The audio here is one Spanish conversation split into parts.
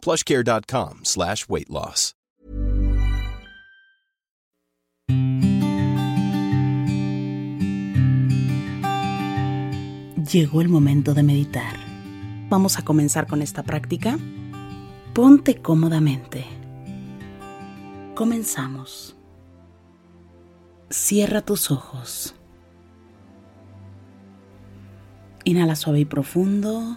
plushcare.com slash weight loss. Llegó el momento de meditar. Vamos a comenzar con esta práctica. Ponte cómodamente. Comenzamos. Cierra tus ojos. Inhala suave y profundo.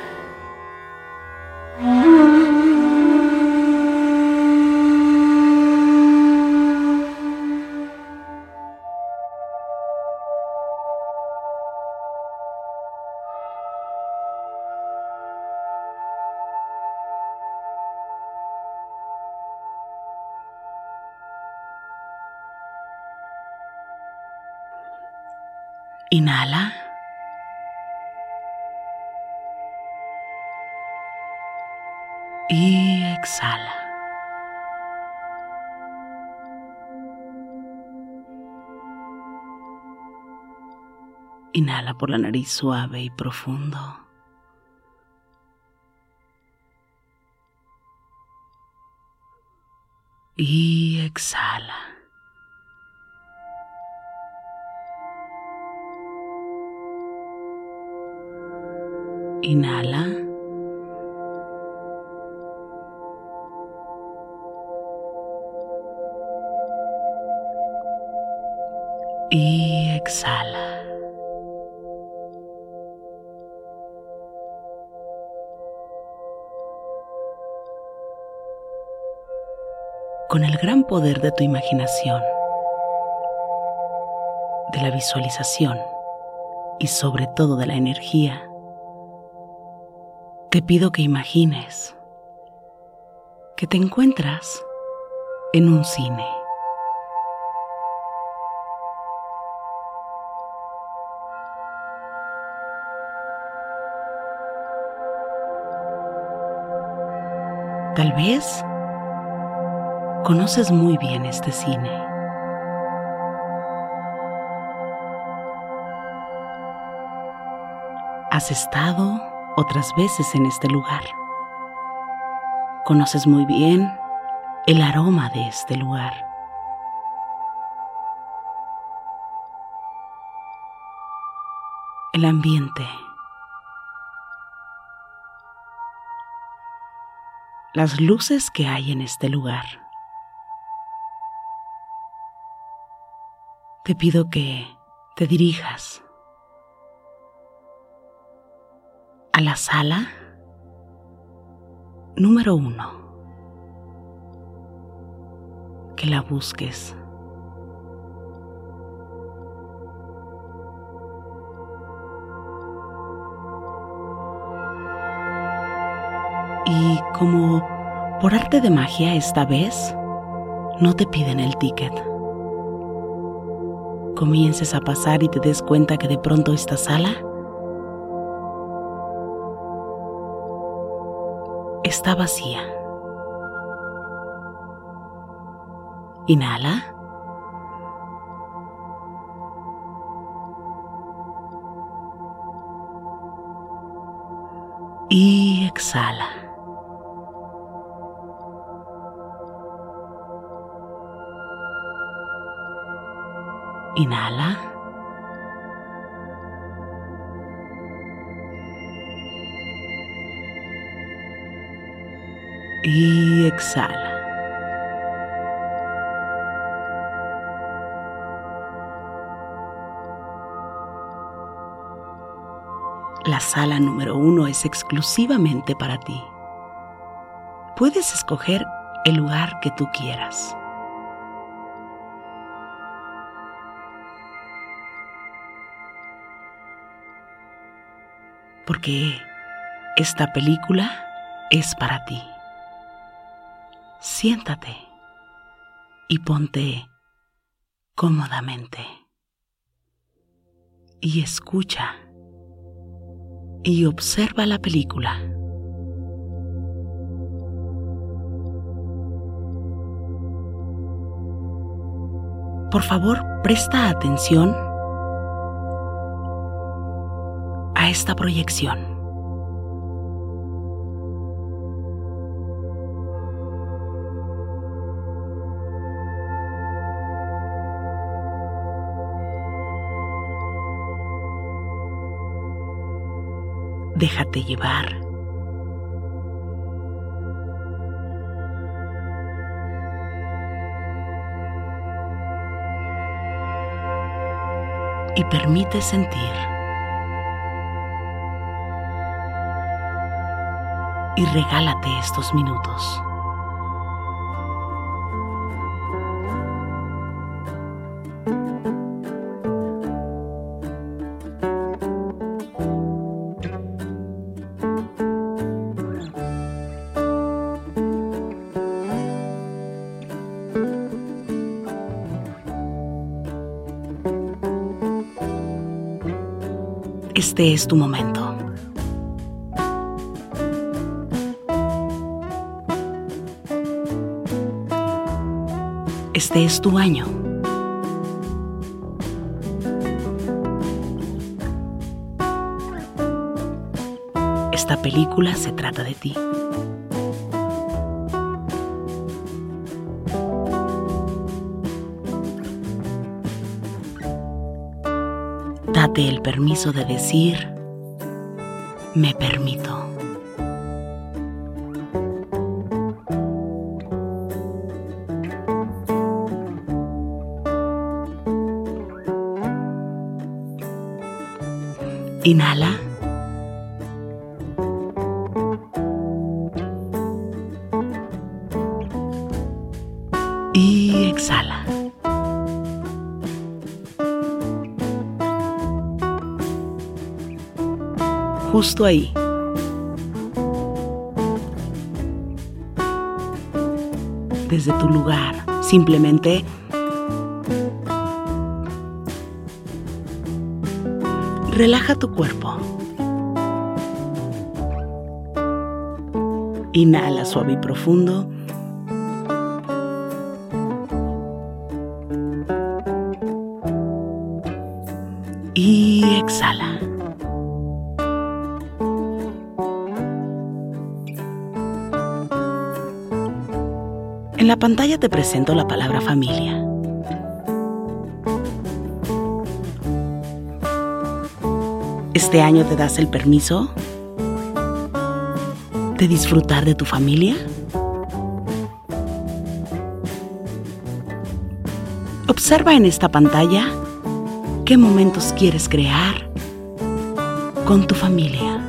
Inhala. Y exhala. Inhala por la nariz suave y profundo. Y exhala. Inhala. Y exhala. Con el gran poder de tu imaginación, de la visualización y sobre todo de la energía, te pido que imagines que te encuentras en un cine. Tal vez conoces muy bien este cine. Has estado otras veces en este lugar. Conoces muy bien el aroma de este lugar. El ambiente. Las luces que hay en este lugar. Te pido que te dirijas la sala número uno. Que la busques. Y como por arte de magia esta vez, no te piden el ticket. Comiences a pasar y te des cuenta que de pronto esta sala está vacía. Inhala. Y exhala. Inhala. Y exhala. La sala número uno es exclusivamente para ti. Puedes escoger el lugar que tú quieras. Porque esta película es para ti. Siéntate y ponte cómodamente y escucha y observa la película. Por favor, presta atención a esta proyección. Déjate llevar. Y permite sentir. Y regálate estos minutos. Este es tu momento. Este es tu año. Esta película se trata de ti. Date el permiso de decir, me permito. Inhala. Justo ahí. Desde tu lugar, simplemente relaja tu cuerpo. Inhala suave y profundo. En la pantalla te presento la palabra familia. ¿Este año te das el permiso de disfrutar de tu familia? Observa en esta pantalla qué momentos quieres crear con tu familia.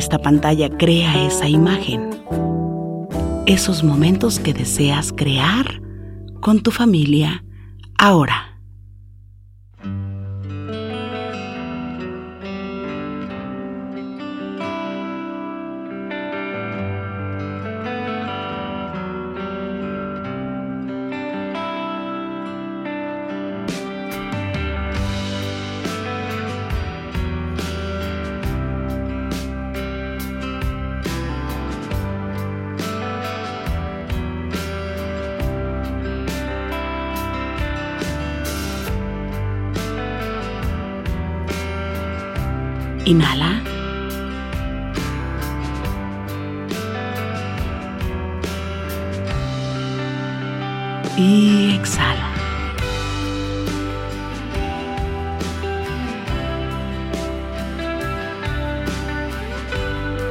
Esta pantalla crea esa imagen, esos momentos que deseas crear con tu familia ahora. Inhala. Y exhala.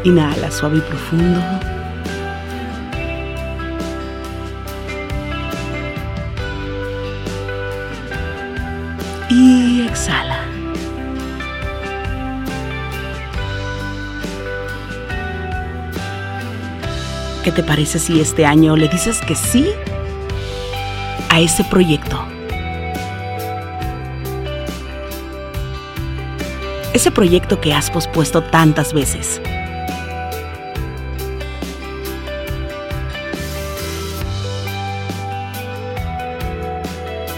Inhala suave y profundo. ¿Qué te parece si este año le dices que sí a ese proyecto? Ese proyecto que has pospuesto tantas veces.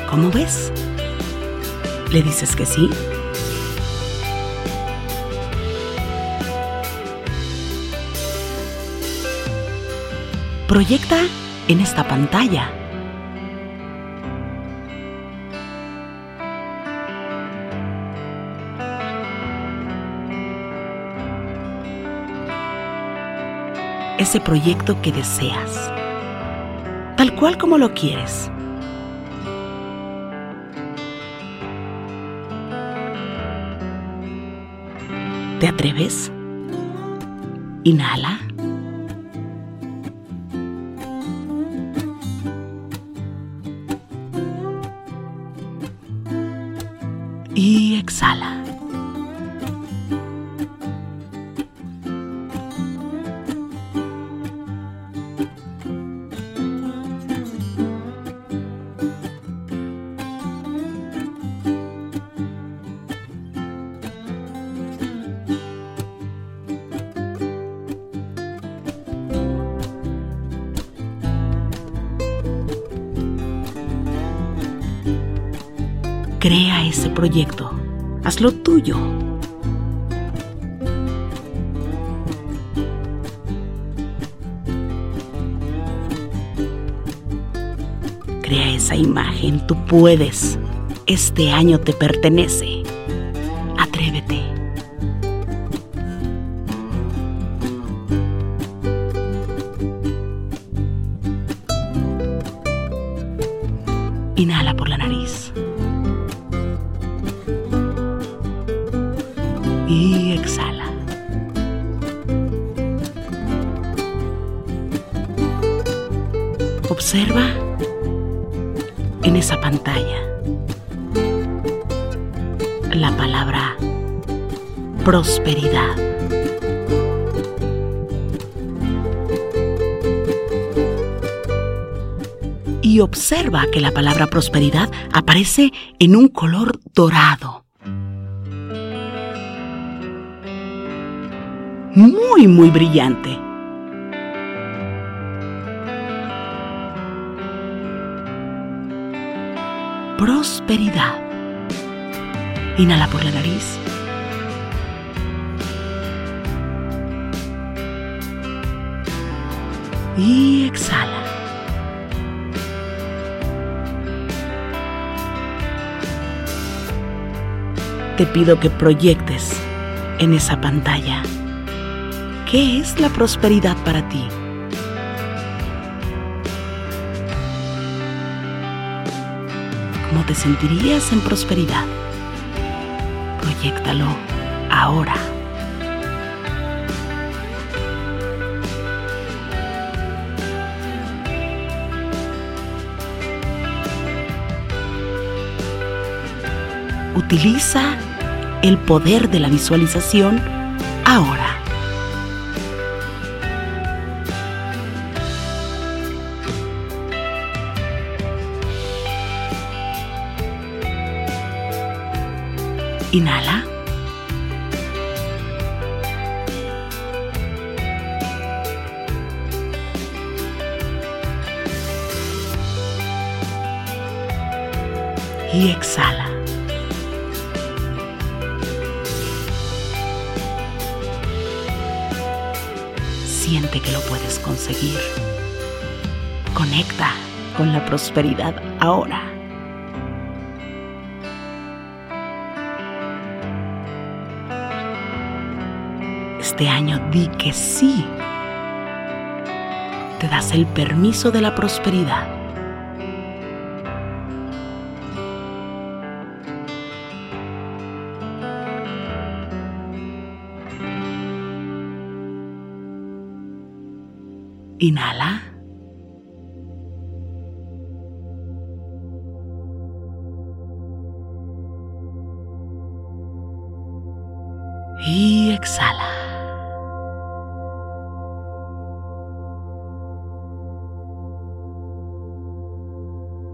¿Cómo ves? ¿Le dices que sí? Proyecta en esta pantalla. Ese proyecto que deseas, tal cual como lo quieres. ¿Te atreves? Inhala. Ese proyecto. Hazlo tuyo. Crea esa imagen. Tú puedes. Este año te pertenece. Prosperidad. Y observa que la palabra prosperidad aparece en un color dorado. muy, muy brillante. Prosperidad. Inhala por la nariz. Y exhala. Te pido que proyectes en esa pantalla ¿Qué es la prosperidad para ti? ¿Cómo te sentirías en prosperidad? Proyectalo ahora. Utiliza el poder de la visualización ahora. Inhala. Y exhala. Conseguir. Conecta con la prosperidad ahora. Este año di que sí. Te das el permiso de la prosperidad. Inhala. Y exhala.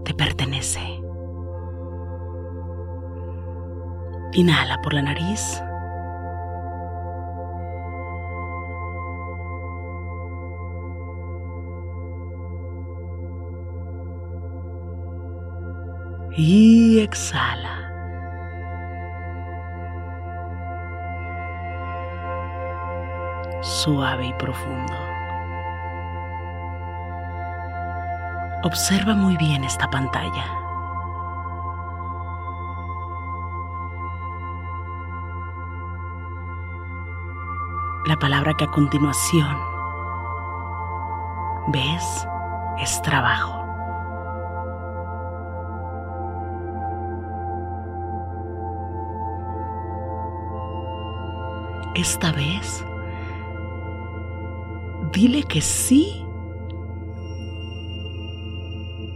Te pertenece. Inhala por la nariz. Y exhala. Suave y profundo. Observa muy bien esta pantalla. La palabra que a continuación ves es trabajo. Esta vez, dile que sí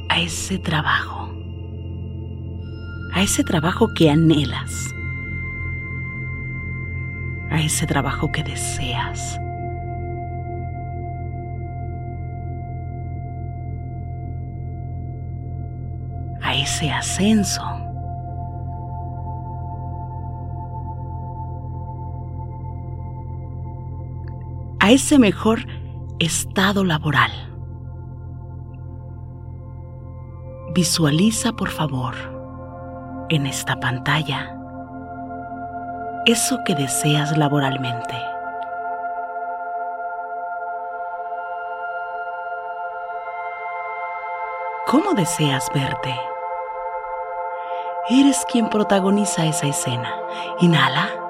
a ese trabajo, a ese trabajo que anhelas, a ese trabajo que deseas. a ese ascenso ese mejor estado laboral. Visualiza, por favor, en esta pantalla eso que deseas laboralmente. ¿Cómo deseas verte? Eres quien protagoniza esa escena. Inhala.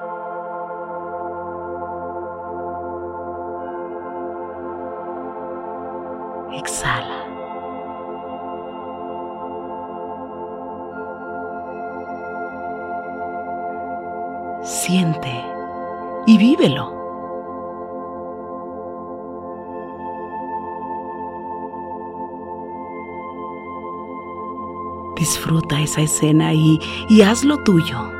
Esa escena y, y hazlo tuyo.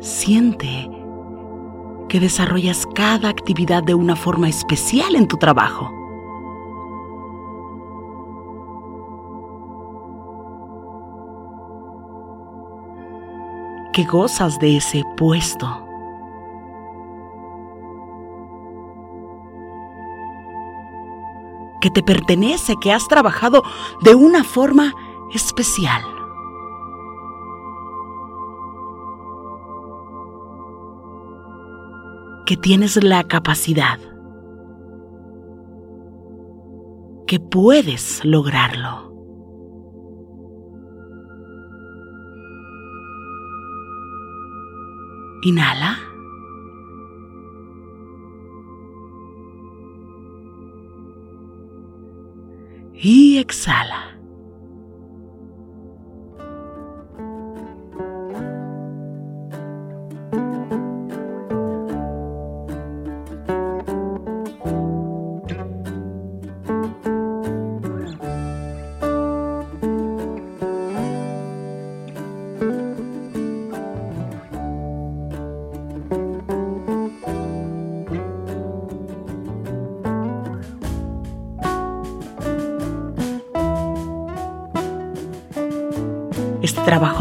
Siente que desarrollas cada actividad de una forma especial en tu trabajo. Que gozas de ese puesto. Que te pertenece, que has trabajado de una forma especial. que tienes la capacidad, que puedes lograrlo. Inhala. Y exhala.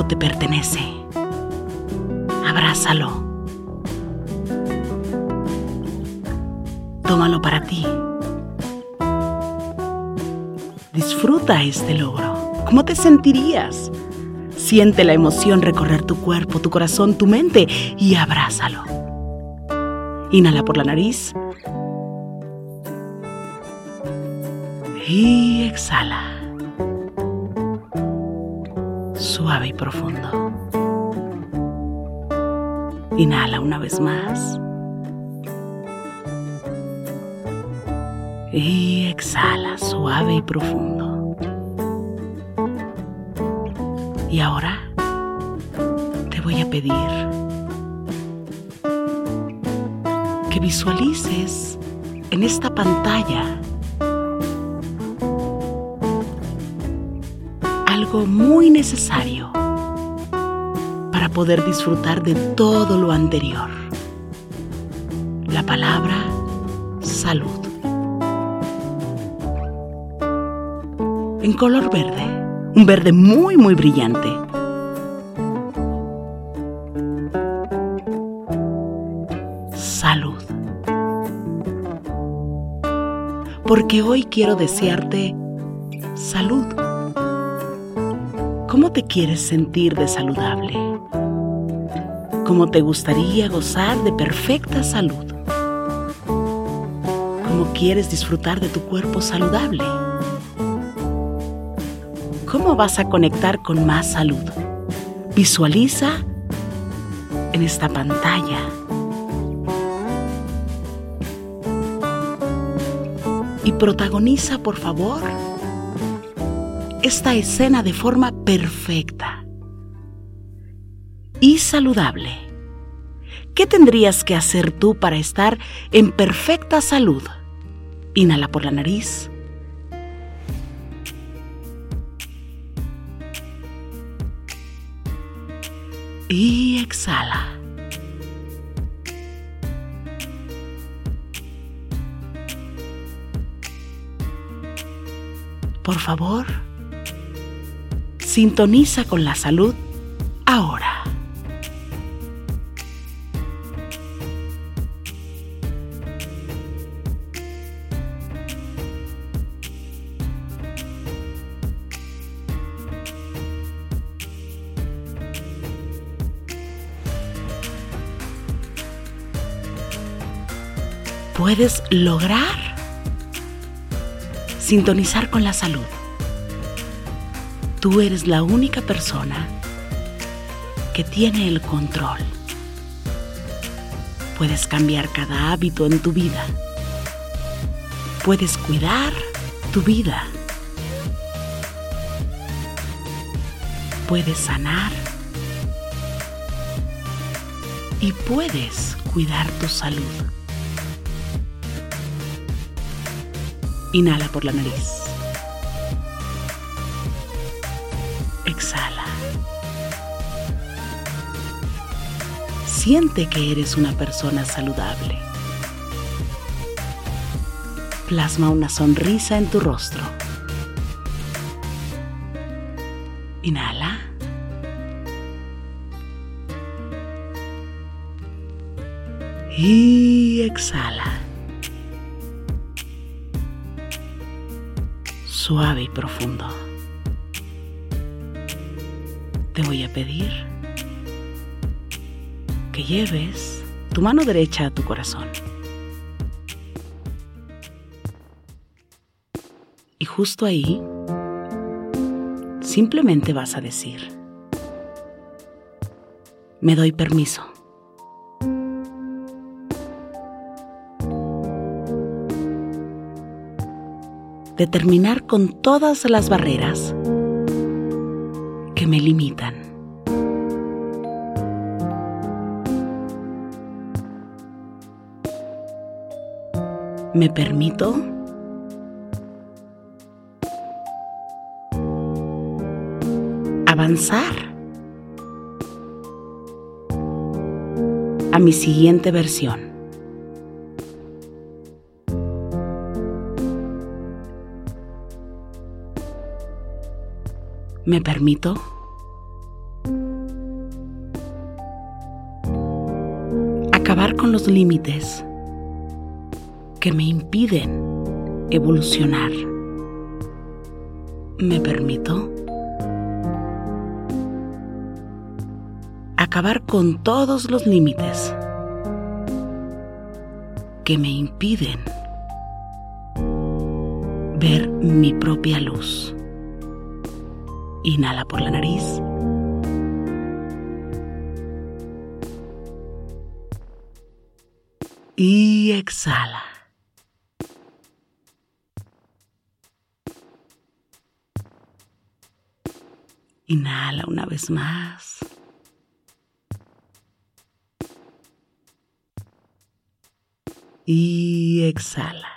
Te pertenece. Abrázalo. Tómalo para ti. Disfruta este logro. ¿Cómo te sentirías? Siente la emoción recorrer tu cuerpo, tu corazón, tu mente y abrázalo. Inhala por la nariz. Y exhala. Suave y profundo. Inhala una vez más. Y exhala suave y profundo. Y ahora te voy a pedir que visualices en esta pantalla muy necesario para poder disfrutar de todo lo anterior. La palabra salud. En color verde, un verde muy muy brillante. Salud. Porque hoy quiero desearte salud. ¿Cómo te quieres sentir de saludable? ¿Cómo te gustaría gozar de perfecta salud? ¿Cómo quieres disfrutar de tu cuerpo saludable? ¿Cómo vas a conectar con más salud? Visualiza en esta pantalla y protagoniza, por favor, esta escena de forma perfecta y saludable. ¿Qué tendrías que hacer tú para estar en perfecta salud? Inhala por la nariz. Y exhala. Por favor, Sintoniza con la salud ahora. Puedes lograr sintonizar con la salud Tú eres la única persona que tiene el control. Puedes cambiar cada hábito en tu vida. Puedes cuidar tu vida. Puedes sanar. Y puedes cuidar tu salud. Inhala por la nariz. Exhala. Siente que eres una persona saludable. Plasma una sonrisa en tu rostro. Inhala. Y exhala. Suave y profundo te voy a pedir que lleves tu mano derecha a tu corazón. Y justo ahí, simplemente vas a decir, me doy permiso. de terminar con todas las barreras me limitan. Me permito avanzar a mi siguiente versión. ¿Me permito? Acabar con los límites que me impiden evolucionar. ¿Me permito? Acabar con todos los límites que me impiden ver mi propia luz. Inhala por la nariz. Y exhala. Inhala una vez más. Y exhala.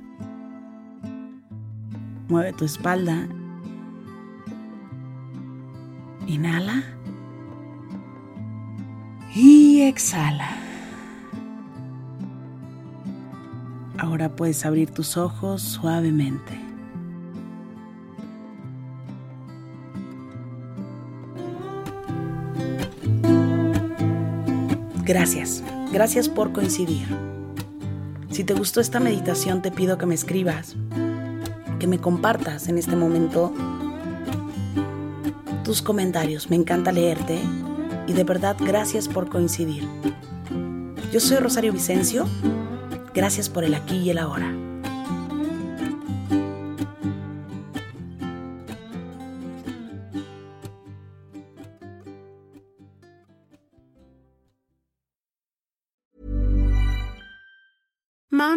Mueve tu espalda. Inhala. Y exhala. Ahora puedes abrir tus ojos suavemente. Gracias, gracias por coincidir. Si te gustó esta meditación, te pido que me escribas, que me compartas en este momento tus comentarios. Me encanta leerte y de verdad gracias por coincidir. Yo soy Rosario Vicencio. Gracias por el aquí y el ahora.